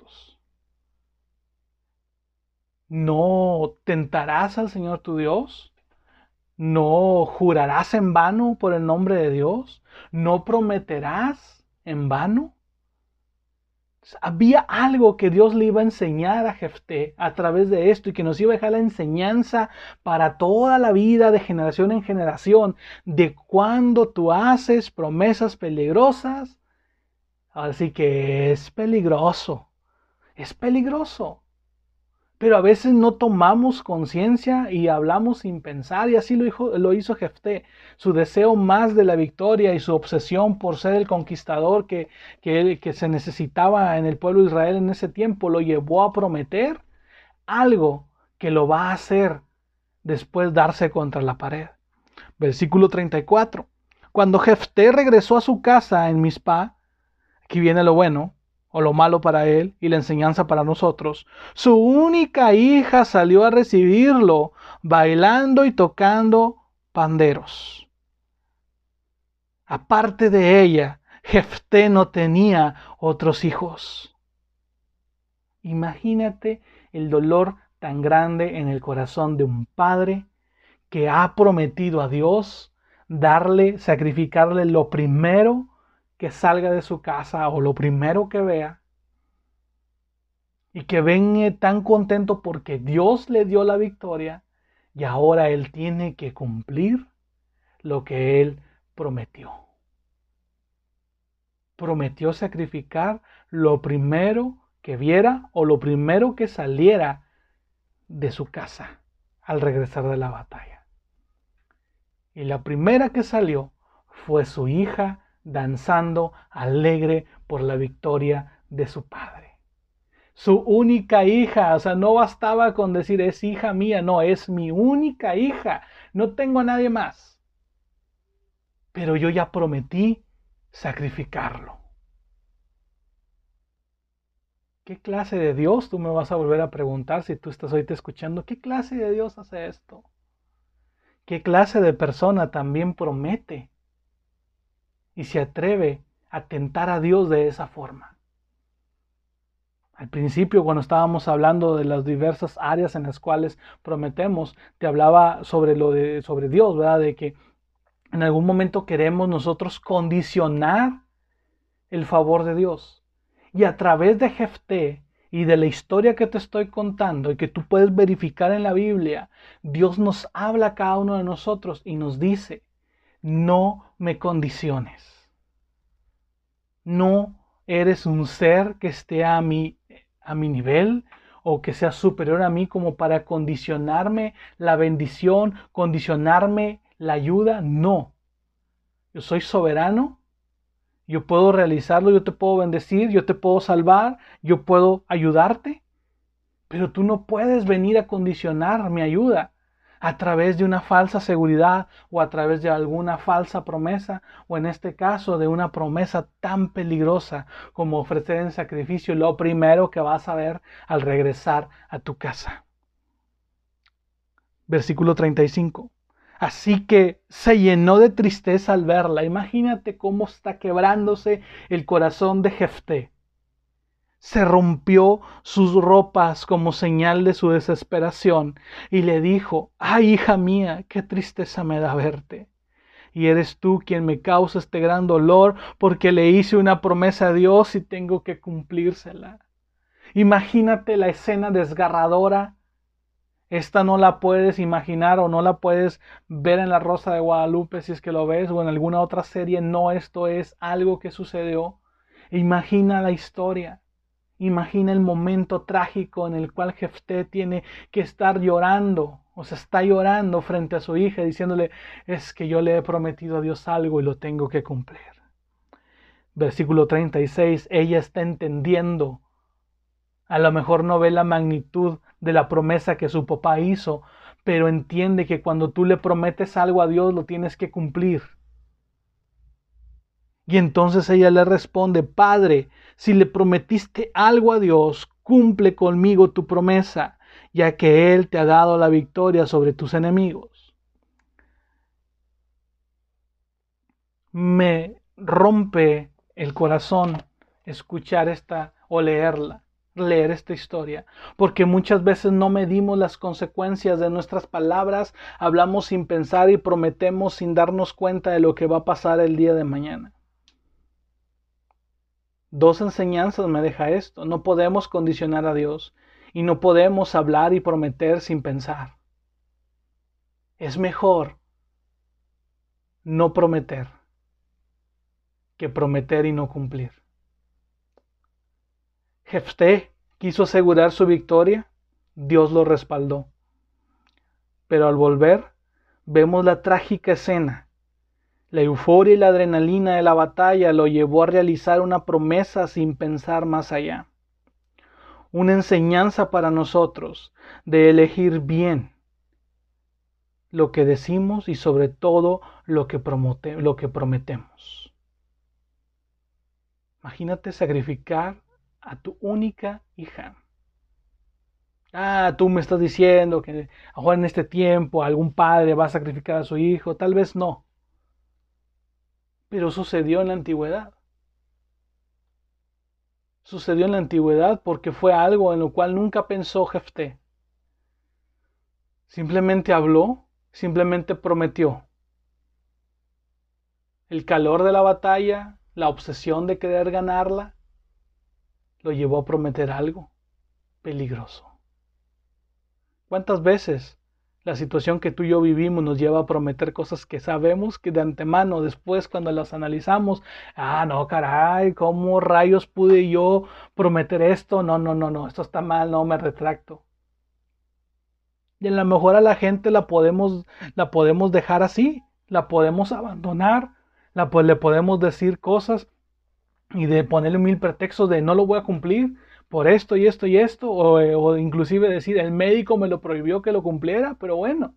No tentarás al Señor tu Dios. No jurarás en vano por el nombre de Dios. No prometerás en vano. Había algo que Dios le iba a enseñar a Jefté a través de esto y que nos iba a dejar la enseñanza para toda la vida, de generación en generación, de cuando tú haces promesas peligrosas. Así que es peligroso, es peligroso. Pero a veces no tomamos conciencia y hablamos sin pensar, y así lo hizo, lo hizo Jefté. Su deseo más de la victoria y su obsesión por ser el conquistador que, que, que se necesitaba en el pueblo de Israel en ese tiempo lo llevó a prometer algo que lo va a hacer después darse contra la pared. Versículo 34. Cuando Jefté regresó a su casa en Mizpah, aquí viene lo bueno, o lo malo para él y la enseñanza para nosotros. Su única hija salió a recibirlo bailando y tocando panderos. Aparte de ella, Jefté no tenía otros hijos. Imagínate el dolor tan grande en el corazón de un padre que ha prometido a Dios darle, sacrificarle lo primero que salga de su casa o lo primero que vea y que venga tan contento porque Dios le dio la victoria y ahora él tiene que cumplir lo que él prometió. Prometió sacrificar lo primero que viera o lo primero que saliera de su casa al regresar de la batalla. Y la primera que salió fue su hija danzando alegre por la victoria de su padre. Su única hija, o sea, no bastaba con decir es hija mía, no, es mi única hija, no tengo a nadie más. Pero yo ya prometí sacrificarlo. ¿Qué clase de Dios? Tú me vas a volver a preguntar si tú estás ahorita escuchando. ¿Qué clase de Dios hace esto? ¿Qué clase de persona también promete y se atreve a tentar a Dios de esa forma. Al principio, cuando estábamos hablando de las diversas áreas en las cuales prometemos, te hablaba sobre lo de sobre Dios, ¿verdad? De que en algún momento queremos nosotros condicionar el favor de Dios. Y a través de Jefté y de la historia que te estoy contando y que tú puedes verificar en la Biblia, Dios nos habla a cada uno de nosotros y nos dice, no me condiciones. No eres un ser que esté a mi, a mi nivel o que sea superior a mí como para condicionarme la bendición, condicionarme la ayuda. No. Yo soy soberano. Yo puedo realizarlo, yo te puedo bendecir, yo te puedo salvar, yo puedo ayudarte. Pero tú no puedes venir a condicionar mi ayuda a través de una falsa seguridad o a través de alguna falsa promesa o en este caso de una promesa tan peligrosa como ofrecer en sacrificio lo primero que vas a ver al regresar a tu casa. Versículo 35. Así que se llenó de tristeza al verla. Imagínate cómo está quebrándose el corazón de Jefté se rompió sus ropas como señal de su desesperación y le dijo, ay hija mía, qué tristeza me da verte. Y eres tú quien me causa este gran dolor porque le hice una promesa a Dios y tengo que cumplírsela. Imagínate la escena desgarradora. Esta no la puedes imaginar o no la puedes ver en La Rosa de Guadalupe si es que lo ves o en alguna otra serie. No, esto es algo que sucedió. Imagina la historia. Imagina el momento trágico en el cual Jefté tiene que estar llorando, o se está llorando frente a su hija, diciéndole, es que yo le he prometido a Dios algo y lo tengo que cumplir. Versículo 36, ella está entendiendo. A lo mejor no ve la magnitud de la promesa que su papá hizo, pero entiende que cuando tú le prometes algo a Dios lo tienes que cumplir. Y entonces ella le responde, Padre, si le prometiste algo a Dios, cumple conmigo tu promesa, ya que Él te ha dado la victoria sobre tus enemigos. Me rompe el corazón escuchar esta o leerla, leer esta historia, porque muchas veces no medimos las consecuencias de nuestras palabras, hablamos sin pensar y prometemos sin darnos cuenta de lo que va a pasar el día de mañana. Dos enseñanzas me deja esto. No podemos condicionar a Dios y no podemos hablar y prometer sin pensar. Es mejor no prometer que prometer y no cumplir. Jefté quiso asegurar su victoria, Dios lo respaldó. Pero al volver, vemos la trágica escena. La euforia y la adrenalina de la batalla lo llevó a realizar una promesa sin pensar más allá. Una enseñanza para nosotros de elegir bien lo que decimos y sobre todo lo que, lo que prometemos. Imagínate sacrificar a tu única hija. Ah, tú me estás diciendo que ahora en este tiempo algún padre va a sacrificar a su hijo. Tal vez no. Pero sucedió en la antigüedad. Sucedió en la antigüedad porque fue algo en lo cual nunca pensó Jefté. Simplemente habló, simplemente prometió. El calor de la batalla, la obsesión de querer ganarla, lo llevó a prometer algo peligroso. ¿Cuántas veces la situación que tú y yo vivimos nos lleva a prometer cosas que sabemos que de antemano, después cuando las analizamos, ah, no, caray, ¿cómo rayos pude yo prometer esto? No, no, no, no, esto está mal, no, me retracto. Y a lo mejor a la gente la podemos, la podemos dejar así, la podemos abandonar, la, pues, le podemos decir cosas y de ponerle mil pretextos de no lo voy a cumplir por esto y esto y esto, o, eh, o, inclusive decir el médico me lo prohibió que lo cumpliera, pero bueno,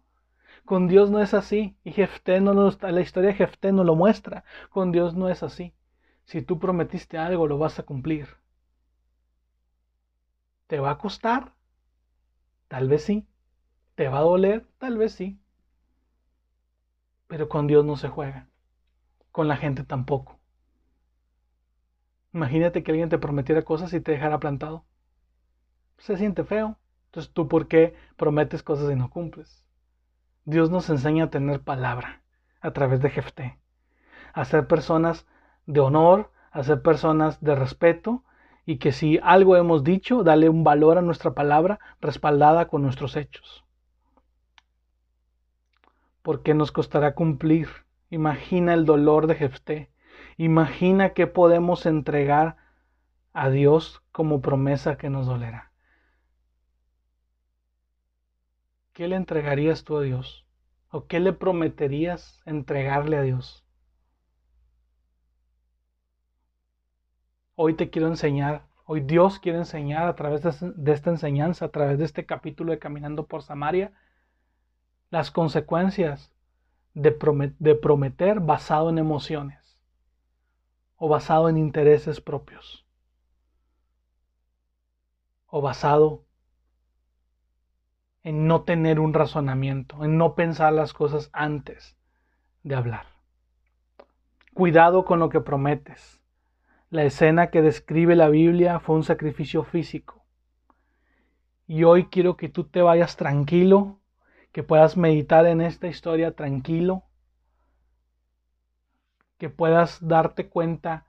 con Dios no es así. Y Jefté no la historia de Jefté no lo muestra. Con Dios no es así. Si tú prometiste algo, lo vas a cumplir. ¿Te va a costar? Tal vez sí. ¿Te va a doler? Tal vez sí. Pero con Dios no se juega. Con la gente tampoco. Imagínate que alguien te prometiera cosas y te dejara plantado. Se siente feo. Entonces, ¿tú por qué prometes cosas y no cumples? Dios nos enseña a tener palabra a través de Jefté. A ser personas de honor, a ser personas de respeto y que si algo hemos dicho, dale un valor a nuestra palabra respaldada con nuestros hechos. Porque nos costará cumplir. Imagina el dolor de Jefté Imagina qué podemos entregar a Dios como promesa que nos dolerá. ¿Qué le entregarías tú a Dios? ¿O qué le prometerías entregarle a Dios? Hoy te quiero enseñar, hoy Dios quiere enseñar a través de, esta enseñanza, a través de este capítulo de Caminando por Samaria, las consecuencias de, de prometer basado en emociones o basado en intereses propios o basado en no tener un razonamiento, en no pensar las cosas antes de hablar. Cuidado con lo que prometes. La escena que describe la Biblia fue un sacrificio físico. Y hoy quiero que tú te vayas tranquilo, que puedas meditar en esta historia tranquilo, que puedas darte cuenta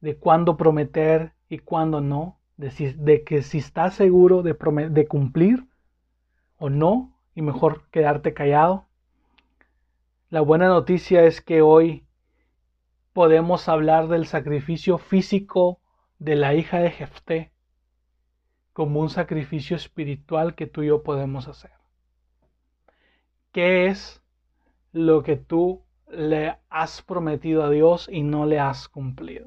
de cuándo prometer y cuándo no, de, que si estás seguro de, de cumplir o no, y mejor quedarte callado. La buena noticia es que hoy podemos hablar del sacrificio físico de la hija de Jefté como un sacrificio espiritual que tú y yo podemos hacer. ¿Qué es lo que tú le has prometido a Dios y no le has cumplido.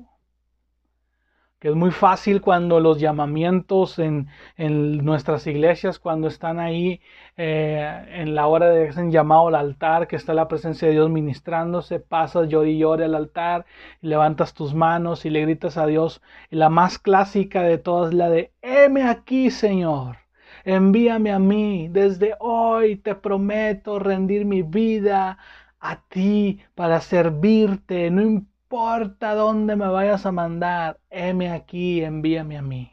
Que es muy fácil cuando los llamamientos en, nuestras iglesias, cuando están ahí eh, en la hora de que llamado al altar, que está la presencia de Dios ministrándose, pasas llori y llore al altar, y levantas tus manos y le gritas a Dios. La más clásica de todas, la de, heme aquí, Señor envíame a mí. Desde hoy te prometo rendir mi vida a ti para servirte, no importa dónde me vayas a mandar, heme aquí, envíame a mí.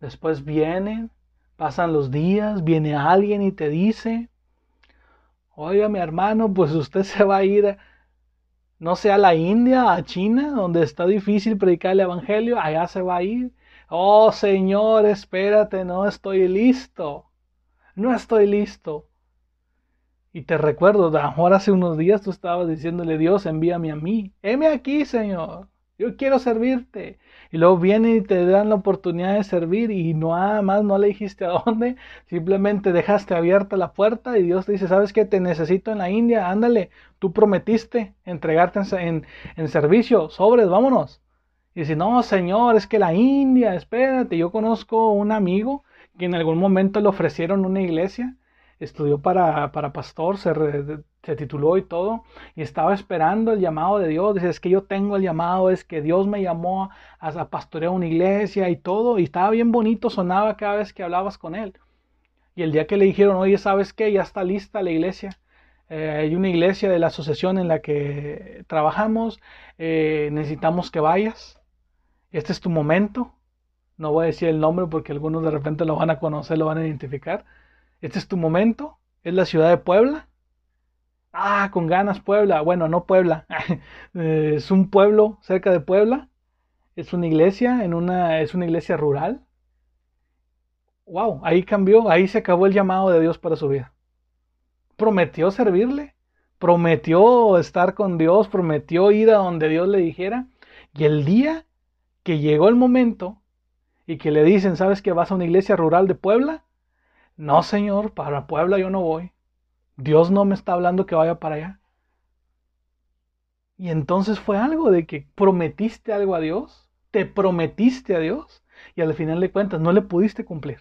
Después vienen, pasan los días, viene alguien y te dice, oiga mi hermano, pues usted se va a ir, no sé, a la India, a China, donde está difícil predicar el Evangelio, allá se va a ir. Oh Señor, espérate, no estoy listo. No estoy listo. Y te recuerdo, ahora hace unos días tú estabas diciéndole, Dios, envíame a mí. Heme aquí, Señor. Yo quiero servirte. Y luego vienen y te dan la oportunidad de servir y no nada más no le dijiste a dónde, simplemente dejaste abierta la puerta y Dios te dice, ¿sabes qué? Te necesito en la India, ándale, tú prometiste entregarte en, en servicio, sobres, vámonos. Y si no, Señor, es que la India, espérate, yo conozco un amigo que en algún momento le ofrecieron una iglesia estudió para, pastor, se, se, tituló y todo, y estaba esperando el llamado de Dios. Dice, es que yo tengo el llamado, es que Dios me llamó a, a pastorear una iglesia y todo, y estaba bien bonito, sonaba cada vez que hablabas con él. Y el día que le dijeron, oye, ¿sabes qué? Ya está lista la iglesia. Eh, hay una iglesia de la asociación en la que trabajamos, eh, necesitamos que vayas. Este es tu momento. No voy a decir el nombre porque algunos de repente lo van a conocer, lo van a identificar este es tu momento, es la ciudad de Puebla. Ah, con ganas Puebla. Bueno, no Puebla. Eh, es un pueblo cerca de Puebla. Es una iglesia, en una, es una iglesia rural. Wow, ahí cambió, ahí se acabó el llamado de Dios para su vida. Prometió servirle, prometió estar con Dios, prometió ir a donde Dios le dijera. Y el día que llegó el momento y que le dicen, ¿sabes que vas a una iglesia rural de Puebla? No, Señor, para Puebla yo no voy. Dios no me está hablando que vaya para allá. Y entonces fue algo de que prometiste algo a Dios, te prometiste a Dios y al final de cuentas no le pudiste cumplir.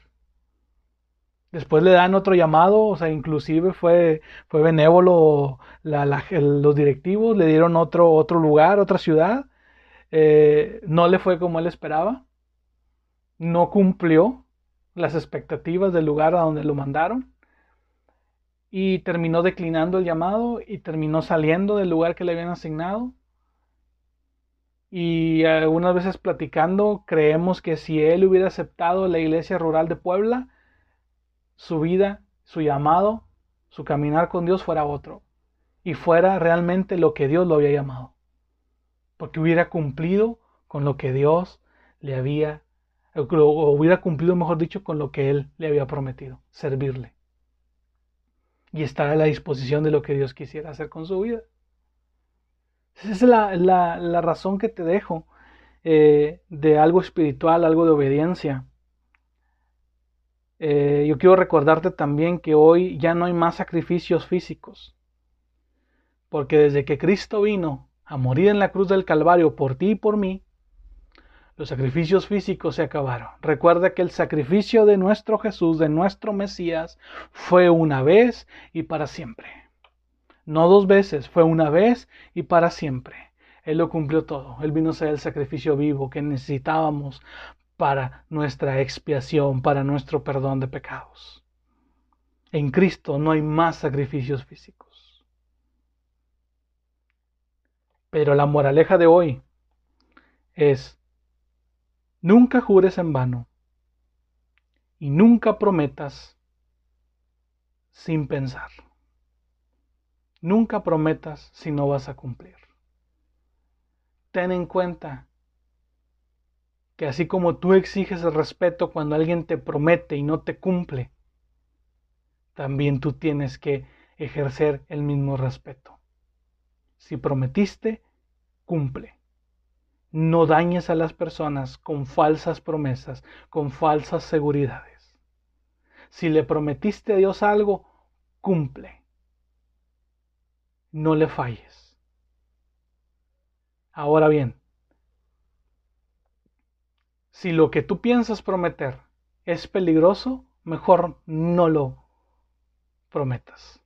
Después le dan otro llamado, o sea, inclusive fue, fue benévolo los directivos, le dieron otro, otro lugar, otra ciudad. Eh, no le fue como él esperaba, no cumplió las expectativas del lugar a donde lo mandaron y terminó declinando el llamado y terminó saliendo del lugar que le habían asignado. Y algunas veces platicando, creemos que si él hubiera aceptado la iglesia rural de Puebla, su vida, su llamado, su caminar con Dios fuera otro. Y fuera realmente lo que Dios lo había llamado. Porque hubiera cumplido con lo que Dios le había o hubiera cumplido, mejor dicho, con lo que él le había prometido, servirle. Y estar a la disposición de lo que Dios quisiera hacer con su vida. Esa es la, razón que te dejo eh, de algo espiritual, algo de obediencia. Eh, yo quiero recordarte también que hoy ya no hay más sacrificios físicos. Porque desde que Cristo vino a morir en la cruz del Calvario por ti y por mí, los sacrificios físicos se acabaron. Recuerda que el sacrificio de nuestro Jesús, de nuestro Mesías, fue una vez y para siempre. No dos veces, fue una vez y para siempre. Él lo cumplió todo. Él vino a ser el sacrificio vivo que necesitábamos para nuestra expiación, para nuestro perdón de pecados. En Cristo no hay más sacrificios físicos. Pero la moraleja de hoy es Nunca jures en vano y nunca prometas sin pensar. Nunca prometas si no vas a cumplir. Ten en cuenta que así como tú exiges el respeto cuando alguien te promete y no te cumple, también tú tienes que ejercer el mismo respeto. Si prometiste, cumple. No dañes a las personas con falsas promesas, con falsas seguridades. Si le prometiste a Dios algo, cumple. No le falles. Ahora bien, si lo que tú piensas prometer es peligroso, mejor no lo prometas.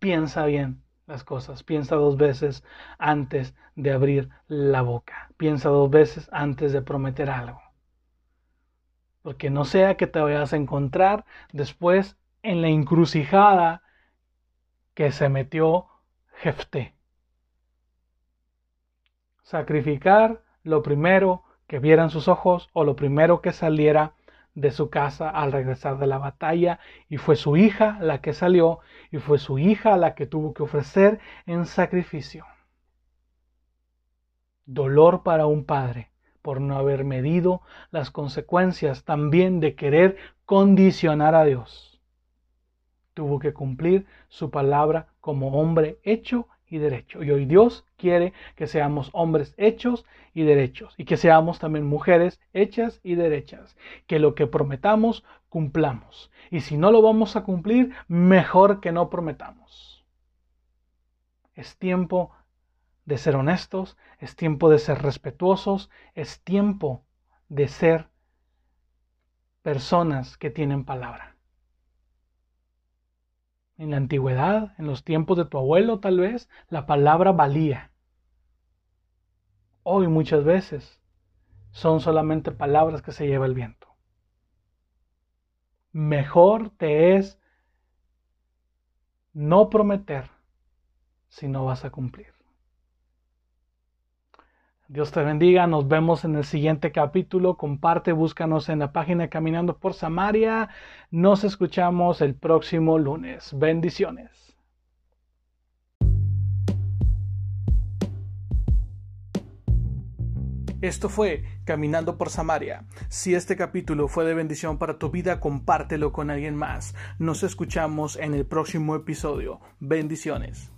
Piensa bien las cosas. Piensa dos veces antes de abrir la boca. Piensa dos veces antes de prometer algo. Porque no sea que te vayas a encontrar después en la encrucijada que se metió Jefté. sacrificar lo primero que vieran sus ojos o lo primero que saliera de su casa al regresar de la batalla y fue su hija la que salió y fue su hija la que tuvo que ofrecer en sacrificio. Dolor para un padre por no haber medido las consecuencias también de querer condicionar a Dios. Tuvo que cumplir su palabra como hombre hecho y hoy Dios quiere que seamos hombres hechos y derechos y que seamos también mujeres hechas y derechas. Que lo que prometamos cumplamos. Y si no lo vamos a cumplir, mejor que no prometamos. Es tiempo de ser honestos, es tiempo de ser respetuosos, es tiempo de ser personas que tienen palabra en la antigüedad, en los tiempos de tu abuelo tal vez, la palabra valía. Hoy muchas veces son solamente palabras que se lleva el viento. Mejor te es no prometer si no vas a cumplir. Dios te bendiga, nos vemos en el siguiente capítulo, comparte, búscanos en la página Caminando por Samaria, nos escuchamos el próximo lunes. Bendiciones. Esto fue Caminando por Samaria. Si este capítulo fue de bendición para tu vida, compártelo con alguien más. Nos escuchamos en el próximo episodio. Bendiciones.